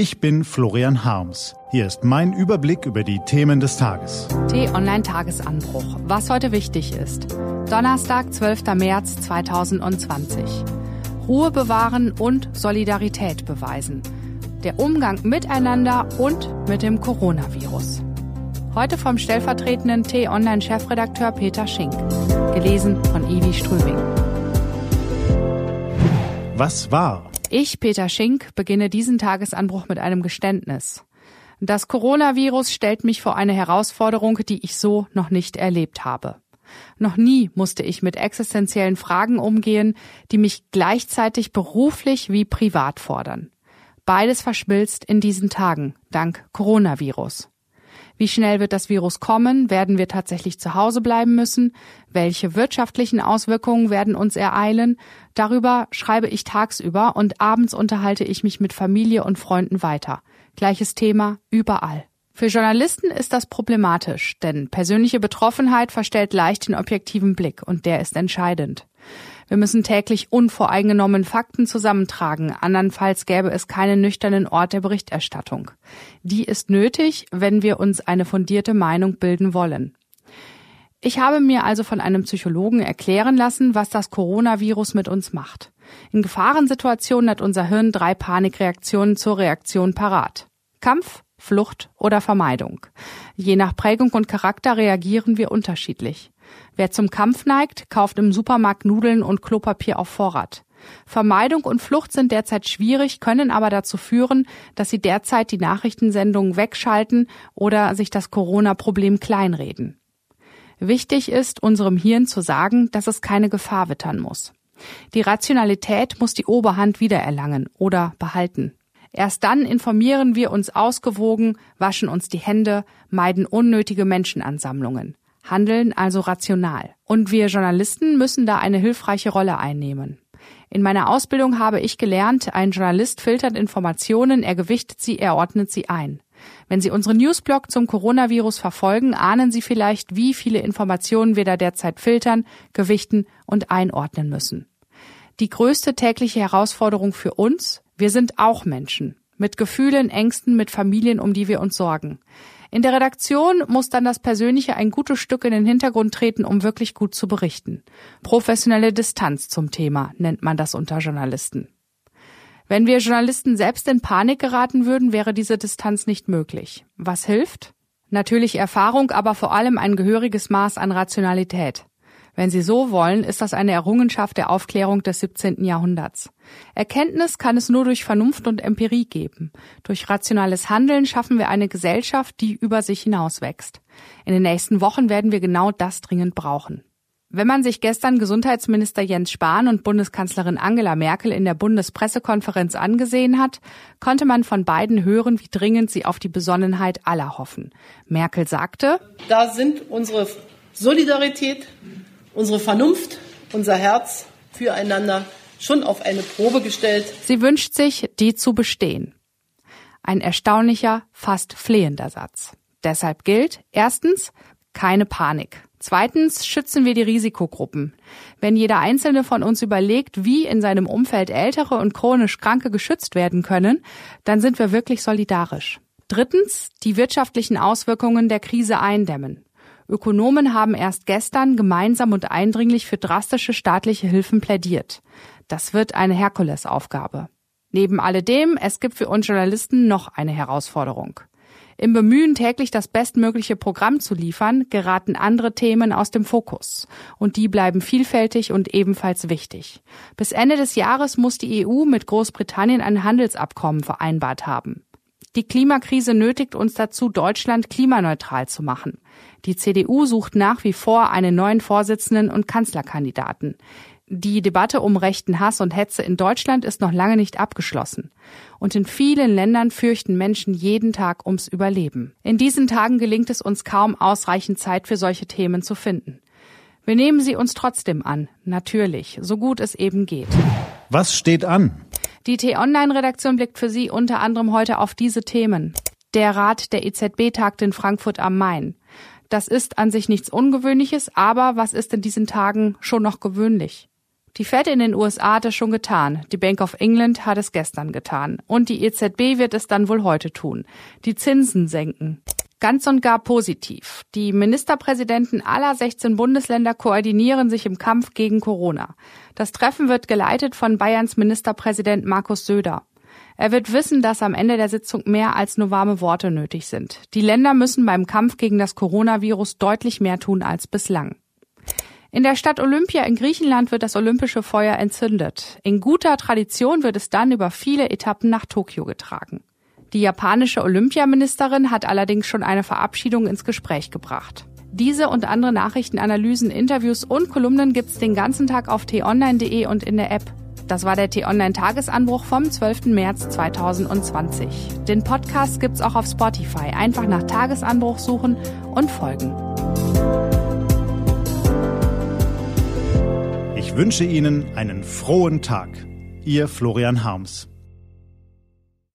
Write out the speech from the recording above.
Ich bin Florian Harms. Hier ist mein Überblick über die Themen des Tages. T-Online-Tagesanbruch. Was heute wichtig ist. Donnerstag, 12. März 2020. Ruhe bewahren und Solidarität beweisen. Der Umgang miteinander und mit dem Coronavirus. Heute vom stellvertretenden T-Online-Chefredakteur Peter Schink. Gelesen von Ivi Strübing. Was war? Ich, Peter Schink, beginne diesen Tagesanbruch mit einem Geständnis. Das Coronavirus stellt mich vor eine Herausforderung, die ich so noch nicht erlebt habe. Noch nie musste ich mit existenziellen Fragen umgehen, die mich gleichzeitig beruflich wie privat fordern. Beides verschmilzt in diesen Tagen, dank Coronavirus. Wie schnell wird das Virus kommen? Werden wir tatsächlich zu Hause bleiben müssen? Welche wirtschaftlichen Auswirkungen werden uns ereilen? Darüber schreibe ich tagsüber und abends unterhalte ich mich mit Familie und Freunden weiter. Gleiches Thema überall. Für Journalisten ist das problematisch, denn persönliche Betroffenheit verstellt leicht den objektiven Blick und der ist entscheidend. Wir müssen täglich unvoreingenommen Fakten zusammentragen, andernfalls gäbe es keinen nüchternen Ort der Berichterstattung. Die ist nötig, wenn wir uns eine fundierte Meinung bilden wollen. Ich habe mir also von einem Psychologen erklären lassen, was das Coronavirus mit uns macht. In Gefahrensituationen hat unser Hirn drei Panikreaktionen zur Reaktion parat. Kampf, Flucht oder Vermeidung. Je nach Prägung und Charakter reagieren wir unterschiedlich. Wer zum Kampf neigt, kauft im Supermarkt Nudeln und Klopapier auf Vorrat. Vermeidung und Flucht sind derzeit schwierig, können aber dazu führen, dass sie derzeit die Nachrichtensendungen wegschalten oder sich das Corona-Problem kleinreden. Wichtig ist, unserem Hirn zu sagen, dass es keine Gefahr wittern muss. Die Rationalität muss die Oberhand wiedererlangen oder behalten. Erst dann informieren wir uns ausgewogen, waschen uns die Hände, meiden unnötige Menschenansammlungen handeln also rational. Und wir Journalisten müssen da eine hilfreiche Rolle einnehmen. In meiner Ausbildung habe ich gelernt, ein Journalist filtert Informationen, er gewichtet sie, er ordnet sie ein. Wenn Sie unseren Newsblog zum Coronavirus verfolgen, ahnen Sie vielleicht, wie viele Informationen wir da derzeit filtern, gewichten und einordnen müssen. Die größte tägliche Herausforderung für uns, wir sind auch Menschen. Mit Gefühlen, Ängsten, mit Familien, um die wir uns sorgen. In der Redaktion muss dann das Persönliche ein gutes Stück in den Hintergrund treten, um wirklich gut zu berichten. Professionelle Distanz zum Thema nennt man das unter Journalisten. Wenn wir Journalisten selbst in Panik geraten würden, wäre diese Distanz nicht möglich. Was hilft? Natürlich Erfahrung, aber vor allem ein gehöriges Maß an Rationalität. Wenn Sie so wollen, ist das eine Errungenschaft der Aufklärung des 17. Jahrhunderts. Erkenntnis kann es nur durch Vernunft und Empirie geben. Durch rationales Handeln schaffen wir eine Gesellschaft, die über sich hinauswächst. In den nächsten Wochen werden wir genau das dringend brauchen. Wenn man sich gestern Gesundheitsminister Jens Spahn und Bundeskanzlerin Angela Merkel in der Bundespressekonferenz angesehen hat, konnte man von beiden hören, wie dringend sie auf die Besonnenheit aller hoffen. Merkel sagte, da sind unsere Solidarität, unsere Vernunft, unser Herz füreinander schon auf eine Probe gestellt. Sie wünscht sich, die zu bestehen. Ein erstaunlicher, fast flehender Satz. Deshalb gilt, erstens, keine Panik. Zweitens schützen wir die Risikogruppen. Wenn jeder einzelne von uns überlegt, wie in seinem Umfeld ältere und chronisch Kranke geschützt werden können, dann sind wir wirklich solidarisch. Drittens, die wirtschaftlichen Auswirkungen der Krise eindämmen. Ökonomen haben erst gestern gemeinsam und eindringlich für drastische staatliche Hilfen plädiert. Das wird eine Herkulesaufgabe. Neben alledem, es gibt für uns Journalisten noch eine Herausforderung. Im Bemühen, täglich das bestmögliche Programm zu liefern, geraten andere Themen aus dem Fokus. Und die bleiben vielfältig und ebenfalls wichtig. Bis Ende des Jahres muss die EU mit Großbritannien ein Handelsabkommen vereinbart haben. Die Klimakrise nötigt uns dazu, Deutschland klimaneutral zu machen. Die CDU sucht nach wie vor einen neuen Vorsitzenden und Kanzlerkandidaten. Die Debatte um rechten Hass und Hetze in Deutschland ist noch lange nicht abgeschlossen. Und in vielen Ländern fürchten Menschen jeden Tag ums Überleben. In diesen Tagen gelingt es uns kaum ausreichend Zeit für solche Themen zu finden. Wir nehmen sie uns trotzdem an, natürlich, so gut es eben geht. Was steht an? Die T-Online-Redaktion blickt für Sie unter anderem heute auf diese Themen. Der Rat der EZB tagt in Frankfurt am Main. Das ist an sich nichts Ungewöhnliches, aber was ist in diesen Tagen schon noch gewöhnlich? Die Fed in den USA hat es schon getan. Die Bank of England hat es gestern getan. Und die EZB wird es dann wohl heute tun. Die Zinsen senken. Ganz und gar positiv. Die Ministerpräsidenten aller 16 Bundesländer koordinieren sich im Kampf gegen Corona. Das Treffen wird geleitet von Bayerns Ministerpräsident Markus Söder. Er wird wissen, dass am Ende der Sitzung mehr als nur warme Worte nötig sind. Die Länder müssen beim Kampf gegen das Coronavirus deutlich mehr tun als bislang. In der Stadt Olympia in Griechenland wird das olympische Feuer entzündet. In guter Tradition wird es dann über viele Etappen nach Tokio getragen. Die japanische Olympiaministerin hat allerdings schon eine Verabschiedung ins Gespräch gebracht. Diese und andere Nachrichtenanalysen, Interviews und Kolumnen gibt's den ganzen Tag auf t-online.de und in der App. Das war der T-Online-Tagesanbruch vom 12. März 2020. Den Podcast gibt's auch auf Spotify. Einfach nach Tagesanbruch suchen und folgen. Ich wünsche Ihnen einen frohen Tag. Ihr Florian Harms.